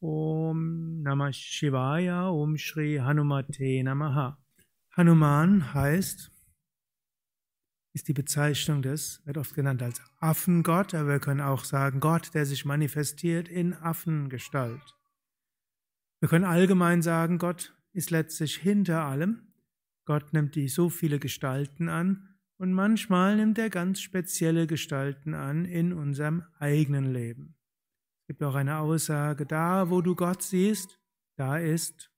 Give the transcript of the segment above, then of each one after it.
Om Namah Shivaya, Om Shri Hanumate Namaha. Hanuman heißt, ist die Bezeichnung des, wird oft genannt als Affengott, aber wir können auch sagen Gott, der sich manifestiert in Affengestalt. Wir können allgemein sagen, Gott ist letztlich hinter allem. Gott nimmt die so viele Gestalten an und manchmal nimmt er ganz spezielle Gestalten an in unserem eigenen Leben gibt auch eine Aussage, da wo du Gott siehst, da ist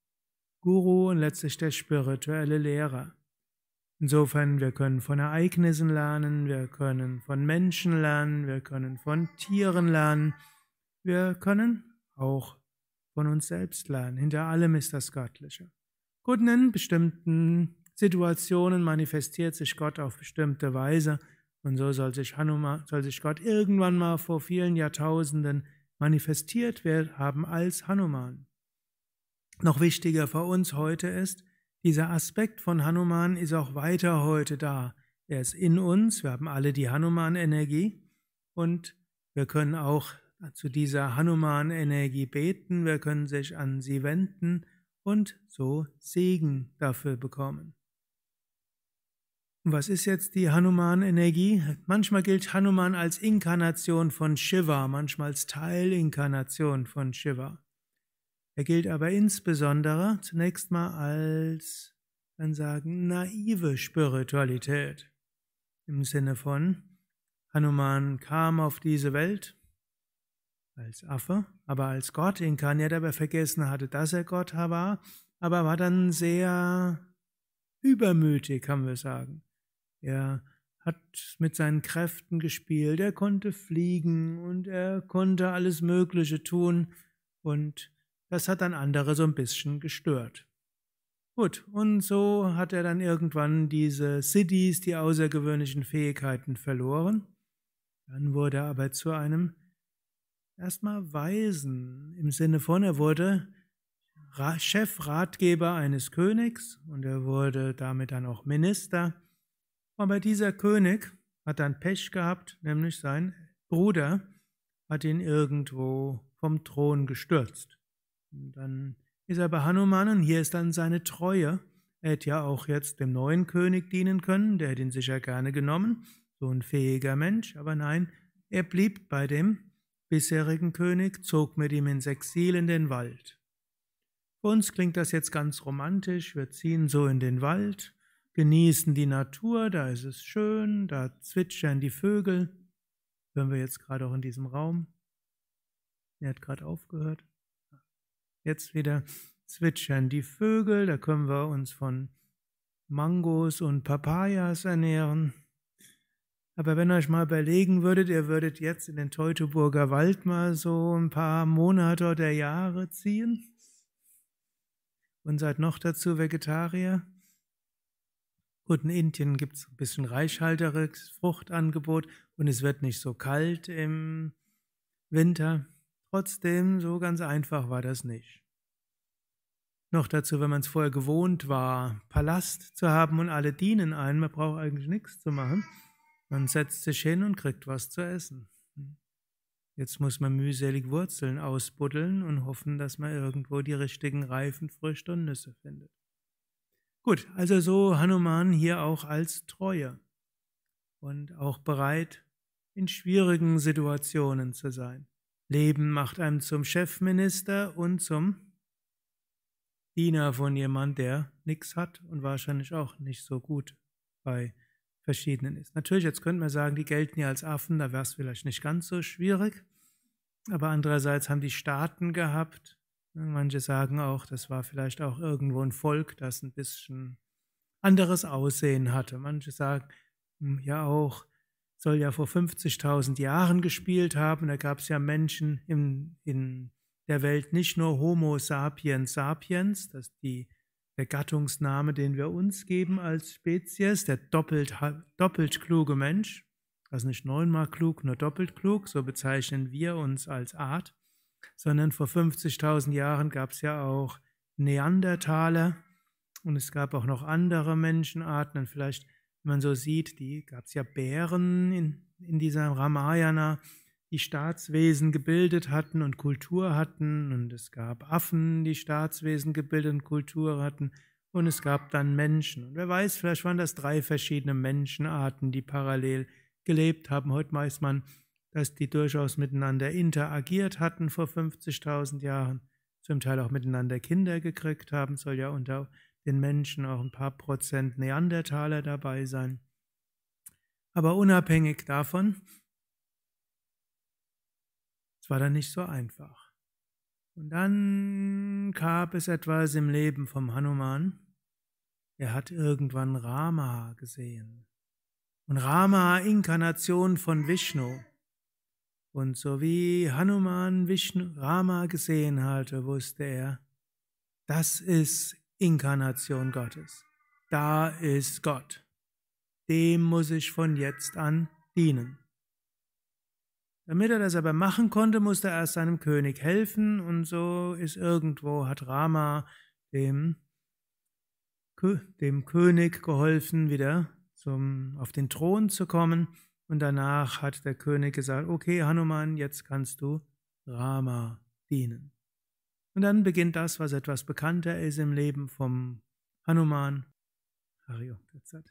Guru und letztlich der spirituelle Lehrer. Insofern, wir können von Ereignissen lernen, wir können von Menschen lernen, wir können von Tieren lernen, wir können auch von uns selbst lernen. Hinter allem ist das Göttliche. Gut, in bestimmten Situationen manifestiert sich Gott auf bestimmte Weise und so soll sich, Hanuma, soll sich Gott irgendwann mal vor vielen Jahrtausenden manifestiert wird haben als Hanuman. Noch wichtiger für uns heute ist, dieser Aspekt von Hanuman ist auch weiter heute da. Er ist in uns, wir haben alle die Hanuman-Energie und wir können auch zu dieser Hanuman-Energie beten, wir können sich an sie wenden und so Segen dafür bekommen. Was ist jetzt die Hanuman-Energie? Manchmal gilt Hanuman als Inkarnation von Shiva, manchmal als Teilinkarnation von Shiva. Er gilt aber insbesondere zunächst mal als, dann sagen, naive Spiritualität. Im Sinne von, Hanuman kam auf diese Welt als Affe, aber als Gott inkarniert, aber vergessen hatte, dass er Gott war, aber war dann sehr übermütig, kann man sagen. Er hat mit seinen Kräften gespielt, er konnte fliegen und er konnte alles Mögliche tun und das hat dann andere so ein bisschen gestört. Gut, und so hat er dann irgendwann diese Siddhis, die außergewöhnlichen Fähigkeiten verloren. Dann wurde er aber zu einem erstmal Weisen, im Sinne von, er wurde Chefratgeber eines Königs und er wurde damit dann auch Minister. Aber dieser König hat dann Pech gehabt, nämlich sein Bruder hat ihn irgendwo vom Thron gestürzt. Und dann ist er bei Hanuman und hier ist dann seine Treue. Er hätte ja auch jetzt dem neuen König dienen können, der hätte ihn sicher gerne genommen, so ein fähiger Mensch, aber nein, er blieb bei dem bisherigen König, zog mit ihm ins Exil in den Wald. Für uns klingt das jetzt ganz romantisch, wir ziehen so in den Wald, genießen die Natur, da ist es schön, da zwitschern die Vögel. Hören wir jetzt gerade auch in diesem Raum. Er hat gerade aufgehört. Jetzt wieder zwitschern die Vögel, da können wir uns von Mangos und Papayas ernähren. Aber wenn ihr euch mal überlegen würdet, ihr würdet jetzt in den Teutoburger Wald mal so ein paar Monate oder Jahre ziehen und seid noch dazu Vegetarier, Gut, in Indien gibt es ein bisschen reichhalteres Fruchtangebot und es wird nicht so kalt im Winter. Trotzdem, so ganz einfach war das nicht. Noch dazu, wenn man es vorher gewohnt war, Palast zu haben und alle dienen einen, man braucht eigentlich nichts zu machen. Man setzt sich hin und kriegt was zu essen. Jetzt muss man mühselig Wurzeln ausbuddeln und hoffen, dass man irgendwo die richtigen reifen Früchte und Nüsse findet. Gut, also so Hanuman hier auch als Treue und auch bereit, in schwierigen Situationen zu sein. Leben macht einem zum Chefminister und zum Diener von jemand, der nichts hat und wahrscheinlich auch nicht so gut bei verschiedenen ist. Natürlich, jetzt könnte man sagen, die gelten ja als Affen, da wäre es vielleicht nicht ganz so schwierig. Aber andererseits haben die Staaten gehabt, Manche sagen auch, das war vielleicht auch irgendwo ein Volk, das ein bisschen anderes Aussehen hatte. Manche sagen hm, ja auch, soll ja vor 50.000 Jahren gespielt haben. Da gab es ja Menschen in, in der Welt, nicht nur Homo sapiens sapiens, das ist die, der Gattungsname, den wir uns geben als Spezies, der doppelt, doppelt kluge Mensch, also nicht neunmal klug, nur doppelt klug, so bezeichnen wir uns als Art sondern vor 50.000 Jahren gab es ja auch Neandertaler und es gab auch noch andere Menschenarten. Und vielleicht, wenn man so sieht, die gab es ja Bären in, in dieser Ramayana, die Staatswesen gebildet hatten und Kultur hatten, und es gab Affen, die Staatswesen gebildet und Kultur hatten, und es gab dann Menschen. Und wer weiß, vielleicht waren das drei verschiedene Menschenarten, die parallel gelebt haben. Heute weiß man, dass die durchaus miteinander interagiert hatten vor 50.000 Jahren, zum Teil auch miteinander Kinder gekriegt haben, soll ja unter den Menschen auch ein paar Prozent Neandertaler dabei sein. Aber unabhängig davon, es war dann nicht so einfach. Und dann gab es etwas im Leben vom Hanuman. Er hat irgendwann Rama gesehen. Und Rama, Inkarnation von Vishnu. Und so wie Hanuman Vishnu, Rama gesehen hatte, wusste er, das ist Inkarnation Gottes. Da ist Gott. Dem muss ich von jetzt an dienen. Damit er das aber machen konnte, musste er erst seinem König helfen und so ist irgendwo, hat Rama dem, dem König geholfen, wieder zum, auf den Thron zu kommen und danach hat der König gesagt, okay Hanuman, jetzt kannst du Rama dienen. Und dann beginnt das, was etwas bekannter ist im Leben vom Hanuman. Hario,